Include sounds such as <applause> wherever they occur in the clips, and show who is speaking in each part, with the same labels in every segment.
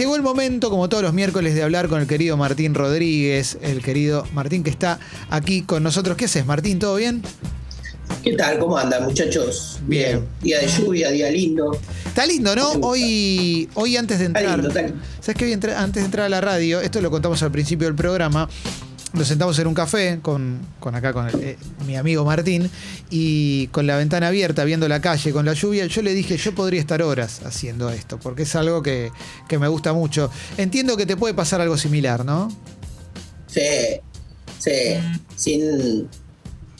Speaker 1: llegó el momento, como todos los miércoles, de hablar con el querido Martín Rodríguez, el querido Martín que está aquí con nosotros. ¿Qué haces, Martín? ¿Todo bien?
Speaker 2: ¿Qué tal? ¿Cómo andan, muchachos?
Speaker 1: Bien.
Speaker 2: Día de lluvia, día lindo.
Speaker 1: Está lindo, ¿no? Hoy, hoy antes de
Speaker 2: Está
Speaker 1: entrar.
Speaker 2: lindo, está lindo.
Speaker 1: ¿Sabes qué? Antes de entrar a la radio, esto lo contamos al principio del programa. Nos sentamos en un café con, con acá con el- eh, mi amigo Martín y con la ventana abierta, viendo la calle con la lluvia. Yo le dije, yo podría estar horas haciendo esto, porque es algo que, que me gusta mucho. Entiendo que te puede pasar algo similar, ¿no?
Speaker 2: Sí, sí. Sin,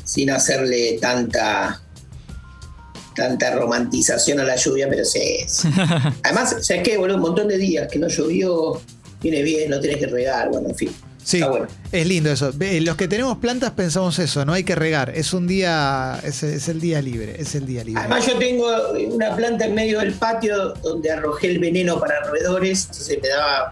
Speaker 2: sin hacerle tanta tanta romantización a la lluvia, pero sí. sí. <laughs> Además, ¿sabes qué? Boludo, un montón de días que no llovió, viene bien, no tenés que regar, bueno, en fin.
Speaker 1: Sí,
Speaker 2: bueno.
Speaker 1: es lindo eso. Los que tenemos plantas pensamos eso, no hay que regar. Es un día, es, es el día libre, es el día libre.
Speaker 2: Además yo tengo una planta en medio del patio donde arrojé el veneno para roedores, entonces me daba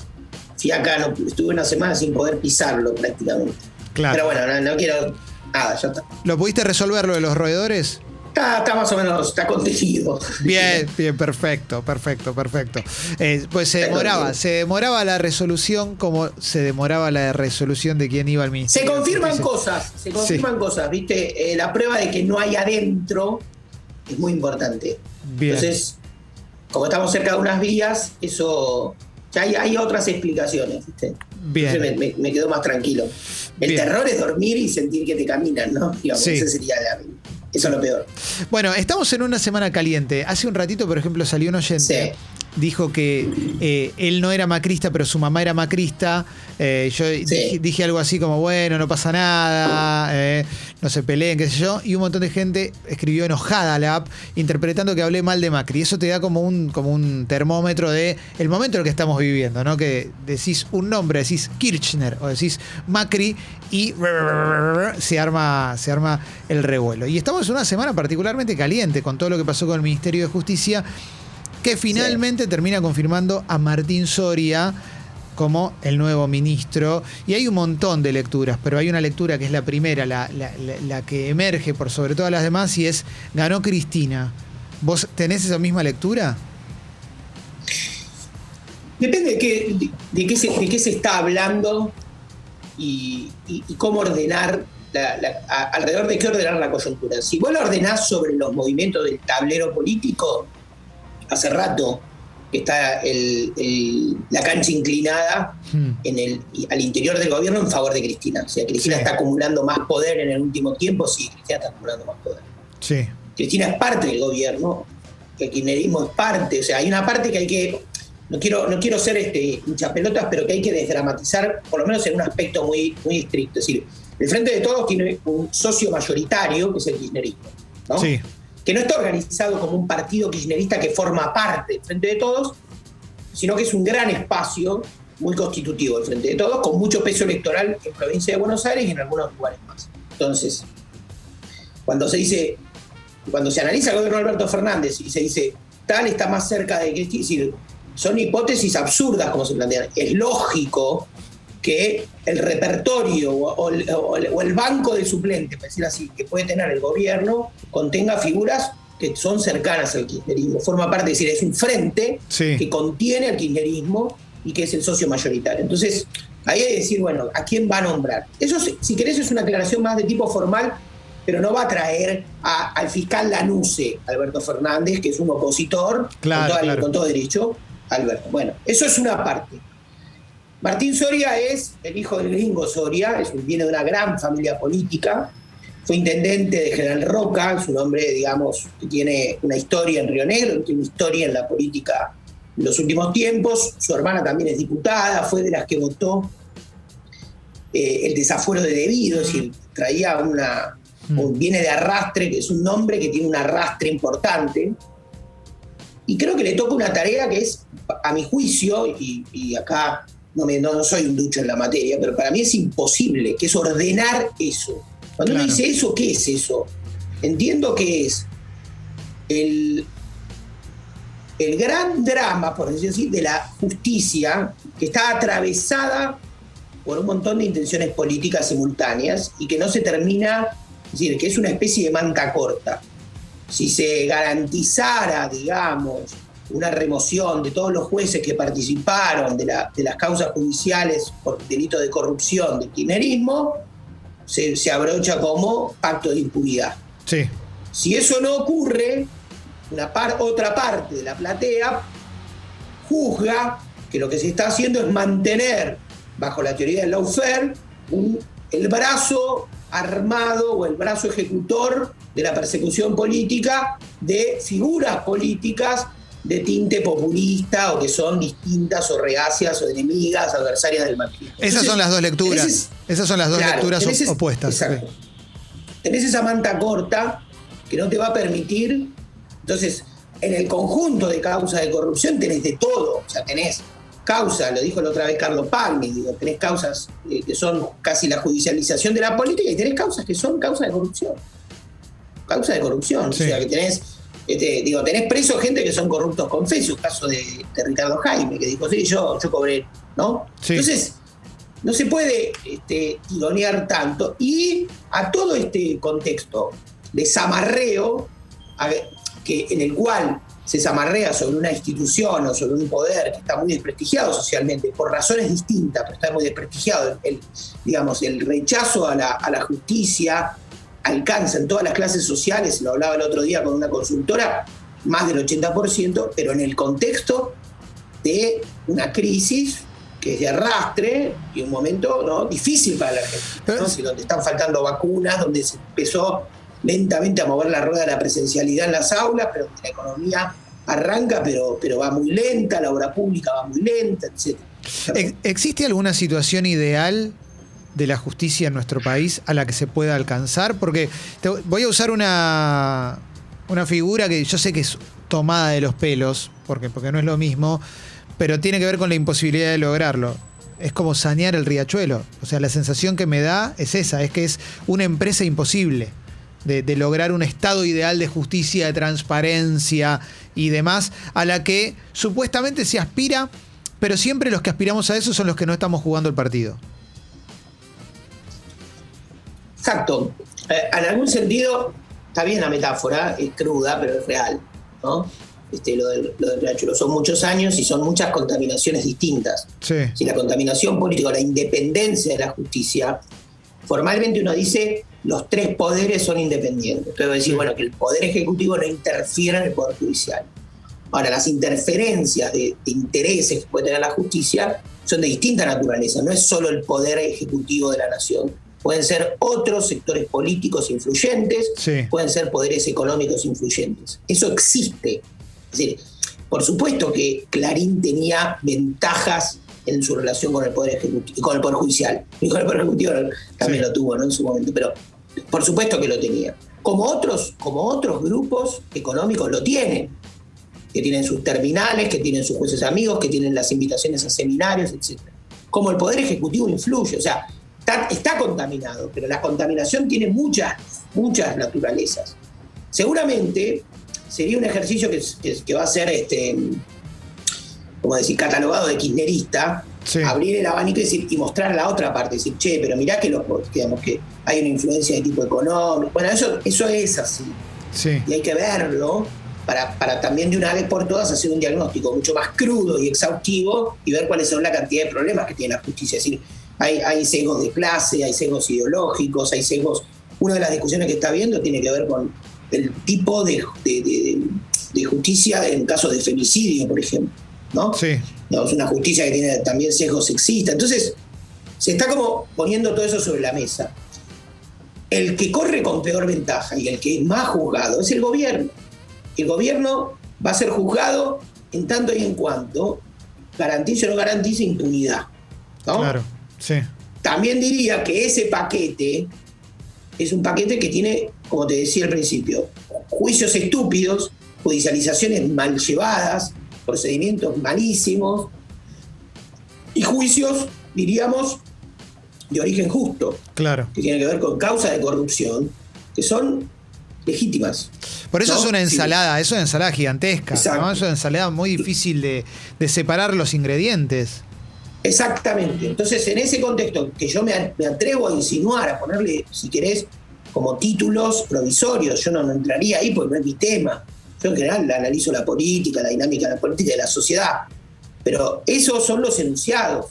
Speaker 2: fiaca, no, estuve una semana sin poder pisarlo prácticamente.
Speaker 1: Claro.
Speaker 2: Pero bueno, no, no quiero nada, ya está.
Speaker 1: ¿Lo pudiste resolver lo de los roedores?
Speaker 2: Está, está más o menos, está contenido.
Speaker 1: Bien, bien, perfecto, perfecto, perfecto. Eh, pues se demoraba, se demoraba la resolución como se demoraba la resolución de quién iba al
Speaker 2: Se
Speaker 1: ministerio. de
Speaker 2: confirman cosas, se confirman cosas, ¿viste? Eh, la prueba de que no hay adentro es muy importante.
Speaker 1: Bien.
Speaker 2: Entonces, como estamos cerca de unas vías, eso. Ya hay, hay otras explicaciones, ¿viste?
Speaker 1: Bien.
Speaker 2: Me, me- me quedo más tranquilo. El
Speaker 1: Bien.
Speaker 2: terror es dormir y sentir que te caminan, ¿no? Digamos,
Speaker 1: Sí.
Speaker 2: ese sería la- eso es lo peor.
Speaker 1: Bueno, estamos en una semana caliente. Hace un ratito, por ejemplo, salió un oyente.
Speaker 2: Sí.
Speaker 1: Dijo que eh, él no era macrista, pero su mamá era macrista. Eh, yo dije, dije algo así como, bueno, no pasa nada, eh, no se peleen, qué sé yo. Y un montón de gente escribió enojada a la app, interpretando que hablé mal de Macri. Eso te da como un, como un termómetro de el momento en el que estamos viviendo, ¿no? Que decís un nombre, decís Kirchner o decís Macri y se arma, se arma el revuelo. Y estamos en una semana particularmente caliente con todo lo que pasó con el Ministerio de Justicia, que finalmente termina confirmando a Martín Soria como el nuevo ministro. Y hay un montón de lecturas, pero hay una lectura que es la primera, la, la- que emerge por sobre todas las demás, y es ganó Cristina. ¿Vos tenés esa misma lectura?
Speaker 2: Depende de qué, de, qué, se, de qué se está hablando y, y- y cómo ordenar, la- la- a- alrededor de qué ordenar la coyuntura. Si vos la ordenás sobre los movimientos del tablero político, hace rato que está el- el- la cancha inclinada
Speaker 1: Hmm.
Speaker 2: en el, al interior del gobierno en favor de Cristina. O sea, Cristina
Speaker 1: Sí.
Speaker 2: está acumulando más poder en el último tiempo, sí, Cristina está acumulando más poder.
Speaker 1: Sí.
Speaker 2: Cristina es parte del gobierno, el kirchnerismo es parte, o sea, hay una parte que hay que, no quiero, no quiero ser este, hinchas pelotas, pero que hay que desdramatizar, por lo menos en un aspecto muy, muy estricto. Es decir, el Frente de Todos tiene un socio mayoritario, que es el kirchnerismo, ¿no?
Speaker 1: Sí.
Speaker 2: Que no está organizado como un partido kirchnerista que forma parte del Frente de Todos, sino que es un gran espacio muy constitutivo del Frente de Todos, con mucho peso electoral en provincia de Buenos Aires y en algunos lugares más. Entonces, cuando se dice, cuando se analiza el gobierno de Alberto Fernández y se dice, tal está más cerca de Cristina, es decir, son hipótesis absurdas como se plantean. Es lógico que el repertorio o, el, o banco de suplentes, por decir así, que puede tener el gobierno, contenga figuras que son cercanas al kirchnerismo. Forma parte, es decir, es un frente
Speaker 1: Sí.
Speaker 2: que contiene al kirchnerismo y que es el socio mayoritario. Entonces, ahí hay que decir, bueno, ¿a quién va a nombrar? Eso, si querés, es una aclaración más de tipo formal, pero no va a traer a- al fiscal Lanuse, Alberto Fernández, que es un opositor,
Speaker 1: Claro,
Speaker 2: con, todo,
Speaker 1: claro.
Speaker 2: con todo derecho, Alberto. Bueno, eso es una parte. Martín Soria es el hijo del gringo Soria, es un- viene de una gran familia política, fue intendente de General Roca, es un hombre, digamos, que tiene una historia en Río Negro, tiene una historia en la política en los últimos tiempos, su hermana también es diputada, fue de las que votó eh, el desafuero de debido, es decir, traía una,
Speaker 1: Mm.
Speaker 2: viene de arrastre, que es un nombre que tiene un arrastre importante, y creo que le toca una tarea que es, a mi juicio, y, y acá no, me- no, no soy un ducho en la materia, pero para mí es imposible, que es ordenar eso. Cuando uno dice eso, ¿qué es eso? Entiendo que es el, el gran drama, por decirlo así, de la justicia que está atravesada por un montón de intenciones políticas simultáneas y que no se termina, es decir, que es una especie de manta corta. Si se garantizara, digamos, una remoción de todos los jueces que participaron de, las causas judiciales por delito de corrupción del kirchnerismo, se, abrocha como pacto de impunidad.
Speaker 1: Sí.
Speaker 2: Si eso no ocurre, una otra parte de la platea juzga que lo que se está haciendo es mantener, bajo la teoría del lawfare, el brazo armado o el brazo ejecutor de la persecución política de figuras políticas de tinte populista o que son distintas o reacias o enemigas, adversarias del marxismo.
Speaker 1: Esas son las dos lecturas. esas son las dos lecturas opuestas.
Speaker 2: Exacto. Tenés esa manta corta que no te va a permitir. Entonces, en el conjunto de causas de corrupción tenés de todo. O sea, tenés causas, lo dijo la otra vez Carlos Palmi, digo, tenés causas eh, que son casi la judicialización de la política y tenés causas que son causas de corrupción. Causa de corrupción. O sea, que tenés este, digo, tenés presos gente que son corruptos confesos, caso de, Ricardo Jaime, que dijo, sí, yo, yo cobré, ¿no? Entonces, no se puede este, tironear tanto. Y a todo este contexto de zamarreo, que, en el cual se zamarrea sobre una institución o sobre un poder que está muy desprestigiado socialmente, por razones distintas, pero está muy desprestigiado, el, digamos, el rechazo a la, a la justicia, alcanza en todas las clases sociales, lo hablaba el otro día con una consultora, más del 80%, pero en el contexto de una crisis que es de arrastre y un momento ¿no? difícil para la gente, donde están faltando vacunas, donde se empezó lentamente a mover la rueda de la presencialidad en las aulas, pero la economía arranca, pero, pero va muy lenta, la obra pública va muy lenta, etc.
Speaker 1: ¿Existe alguna situación ideal de la justicia en nuestro país a la que se pueda alcanzar? Porque voy a usar una, una figura que yo sé que es tomada de los pelos, porque, porque no es lo mismo, pero tiene que ver con la imposibilidad de lograrlo. Es como sanear el riachuelo. O sea, la sensación que me da es esa, es que es una empresa imposible. De, de, lograr un estado ideal de justicia, de transparencia y demás, a la que supuestamente se aspira, pero siempre los que aspiramos a eso son los que no estamos jugando el partido.
Speaker 2: Exacto. Eh, en algún sentido, está bien la metáfora, es cruda, pero es real. ¿no? Este, lo, del, lo Son muchos años y son muchas contaminaciones distintas. Si la contaminación política o la independencia de la justicia, formalmente uno dice los tres poderes son independientes. Pero decir, bueno, que el poder ejecutivo no interfiera en el poder judicial. Ahora, las interferencias de, de, intereses que puede tener la justicia son de distinta naturaleza. No es solo el poder ejecutivo de la nación, pueden ser otros sectores políticos influyentes, pueden ser poderes económicos influyentes. Eso existe. Es decir, por supuesto que Clarín tenía ventajas en su relación con el poder ejecutivo, con el poder judicial. Y <laughs> con el poder ejecutivo también lo tuvo, ¿no? En su momento, pero por supuesto que lo tenía. Como otros, como otros grupos económicos lo tienen, que tienen sus terminales, que tienen sus jueces amigos, que tienen las invitaciones a seminarios, etc. Como el poder ejecutivo influye, o sea, está, contaminado, pero la contaminación tiene muchas, muchas naturalezas. Seguramente sería un ejercicio que, va a ser, este, como decir, catalogado de kirchnerista, abrir el abanico y, mostrar la otra parte, decir, che, pero mirá que, los, digamos, que hay una influencia de tipo económico. Bueno, eso, eso es así. Y hay que verlo para, para, también de una vez por todas hacer un diagnóstico mucho más crudo y exhaustivo y ver cuáles son la cantidad de problemas que tiene la justicia. Es decir, hay, hay sesgos de clase, hay sesgos ideológicos, hay sesgos... Una de las discusiones que está viendo tiene que ver con el tipo de, justicia en casos de femicidio, por ejemplo. ¿no?
Speaker 1: Sí.
Speaker 2: Es una justicia que tiene también sesgos sexistas. Entonces, se está como poniendo todo eso sobre la mesa. El que corre con peor ventaja y el que es más juzgado es el gobierno. El gobierno va a ser juzgado en tanto y en cuanto garantice o no garantice impunidad. ¿no?
Speaker 1: Claro.
Speaker 2: También diría que ese paquete es un paquete que tiene, como te decía al principio, juicios estúpidos, judicializaciones mal llevadas, procedimientos malísimos y juicios, diríamos, de origen justo.
Speaker 1: Claro.
Speaker 2: Que tiene que ver con causas de corrupción, que son legítimas.
Speaker 1: Por eso es una ensalada, es una ensalada gigantesca, es una ensalada muy difícil de, de separar los ingredientes.
Speaker 2: Exactamente. Entonces, en ese contexto que yo me, atrevo a insinuar, a ponerle, si querés, como títulos provisorios, yo no, entraría ahí porque no es mi tema, Yo en general analizo la política, la dinámica de la política de la sociedad. Pero esos son los enunciados.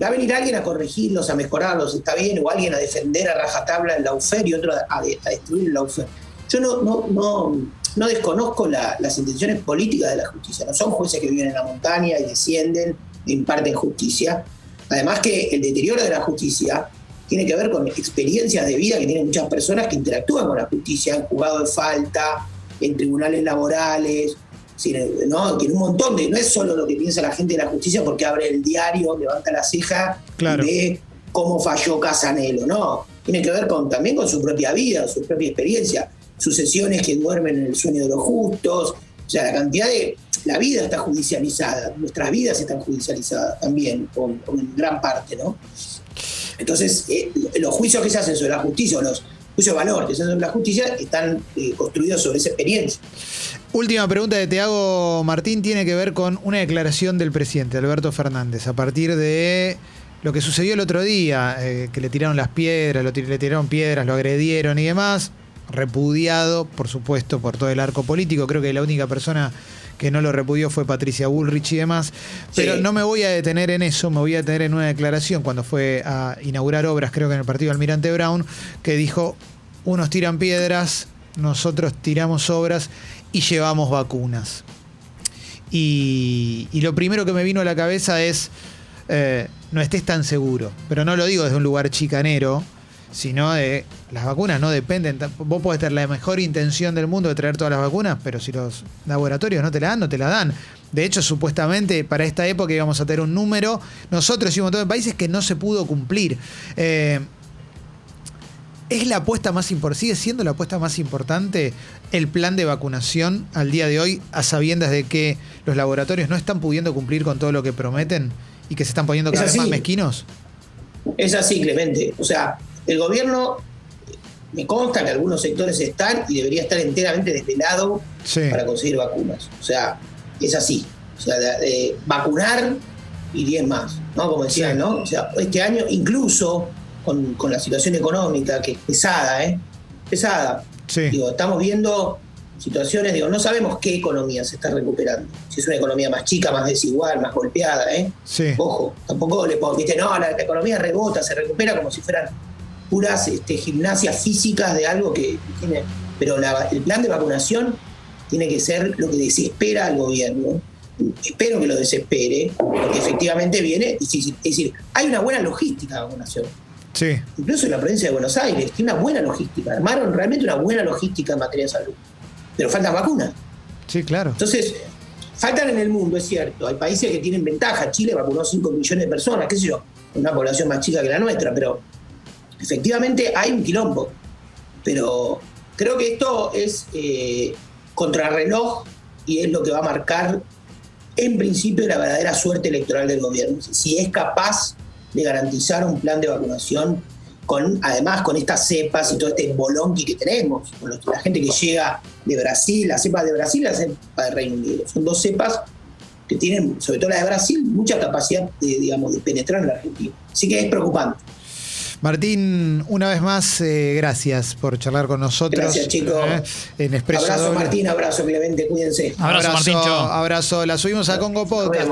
Speaker 2: Va a venir alguien a corregirlos, a mejorarlos, está bien, o alguien a defender a rajatabla el laufer y otro a, destruir el laufer. Yo no, no, no, no desconozco las intenciones políticas de la justicia. No son jueces que viven en la montaña y descienden imparten justicia. Además que el deterioro de la justicia tiene que ver con experiencias de vida que tienen muchas personas que interactúan con la justicia, en juzgado de falta, en tribunales laborales, ¿no? Tiene un montón de. No es solo lo que piensa la gente de la justicia porque abre el diario, levanta la ceja y ve cómo falló Casanelo, no. Tiene que ver con, también con su propia vida, su propia experiencia. Sucesiones que duermen en el sueño de los justos. O sea, la cantidad de. La vida está judicializada, nuestras vidas están judicializadas también, con, en gran parte, ¿no? Entonces, eh, los juicios que se hacen sobre la justicia, o los juicios de valor que se hacen sobre la justicia, están eh, construidos sobre esa experiencia.
Speaker 1: Última pregunta de te hago, Martín, tiene que ver con una declaración del presidente Alberto Fernández a partir de lo que sucedió el otro día, eh, que le tiraron las piedras, lo, le tiraron piedras, lo agredieron y demás, repudiado, por supuesto, por todo el arco político. Creo que la única persona que no lo repudió fue Patricia Bullrich y demás. Pero no me voy a detener en eso, me voy a detener en una declaración cuando fue a inaugurar obras, creo que en el partido Almirante Brown, que dijo, unos tiran piedras, nosotros tiramos obras y llevamos vacunas. Y, lo primero que me vino a la cabeza es, eh, no estés tan seguro, pero no lo digo desde un lugar chicanero, sino de las vacunas no dependen, vos podés tener la mejor intención del mundo de traer todas las vacunas, pero si los laboratorios no te la dan, no te la dan. De hecho, supuestamente para esta época íbamos a tener un número, nosotros y un montón de países que no se pudo cumplir. Eh, ¿Es la apuesta más importante, sigue siendo la apuesta más importante el plan de vacunación al día de hoy, a sabiendas de que los laboratorios no están pudiendo cumplir con todo lo que prometen y que se están poniendo cada vez más mezquinos?
Speaker 2: Es así, Clemente. O sea, el gobierno, me consta que algunos sectores están y debería estar enteramente desvelado para conseguir vacunas. O sea, es así. O sea, de, vacunar y 10 más, ¿no? Como decían, ¿no? O sea, este año incluso con, la situación económica, que es pesada, ¿eh? Pesada. Digo, estamos viendo situaciones, digo, no sabemos qué economía se está recuperando. Si es una economía más chica, más desigual, más golpeada, ¿eh? Ojo, tampoco le puedo, viste, no, la, economía rebota, se recupera como si fueran puras este, gimnasias físicas de algo que tiene. Pero el plan de vacunación tiene que ser lo que desespera al gobierno. Espero que lo desespere, porque efectivamente viene difícil. Es decir, hay una buena logística de vacunación. Incluso en la provincia de Buenos Aires tiene una buena logística. Armaron realmente una buena logística en materia de salud. Pero faltan vacunas.
Speaker 1: Sí, claro.
Speaker 2: Entonces, faltan en el mundo, es cierto. Hay países que tienen ventaja. Chile vacunó 5 millones de personas, qué sé yo, una población más chica que la nuestra, pero efectivamente hay un quilombo. Pero creo que esto es eh, contrarreloj y es lo que va a marcar en principio la verdadera suerte electoral del gobierno. Si es capaz de garantizar un plan de vacunación con, además con estas cepas y todo este bolonqui que tenemos, con la gente que llega de Brasil, la cepa de Brasil y la cepa de Reino Unido. Son dos cepas que tienen, sobre todo la de Brasil, mucha capacidad de, digamos, de penetrar en la Argentina. Así que es preocupante.
Speaker 1: Martín, una vez más, eh, gracias por charlar con nosotros.
Speaker 2: Gracias, chicos.
Speaker 1: Eh,
Speaker 2: abrazo, Martín, abrazo, Clemente, cuídense.
Speaker 1: Abrazo, abrazo, Martín. Abrazo, la subimos a Congo Podcast.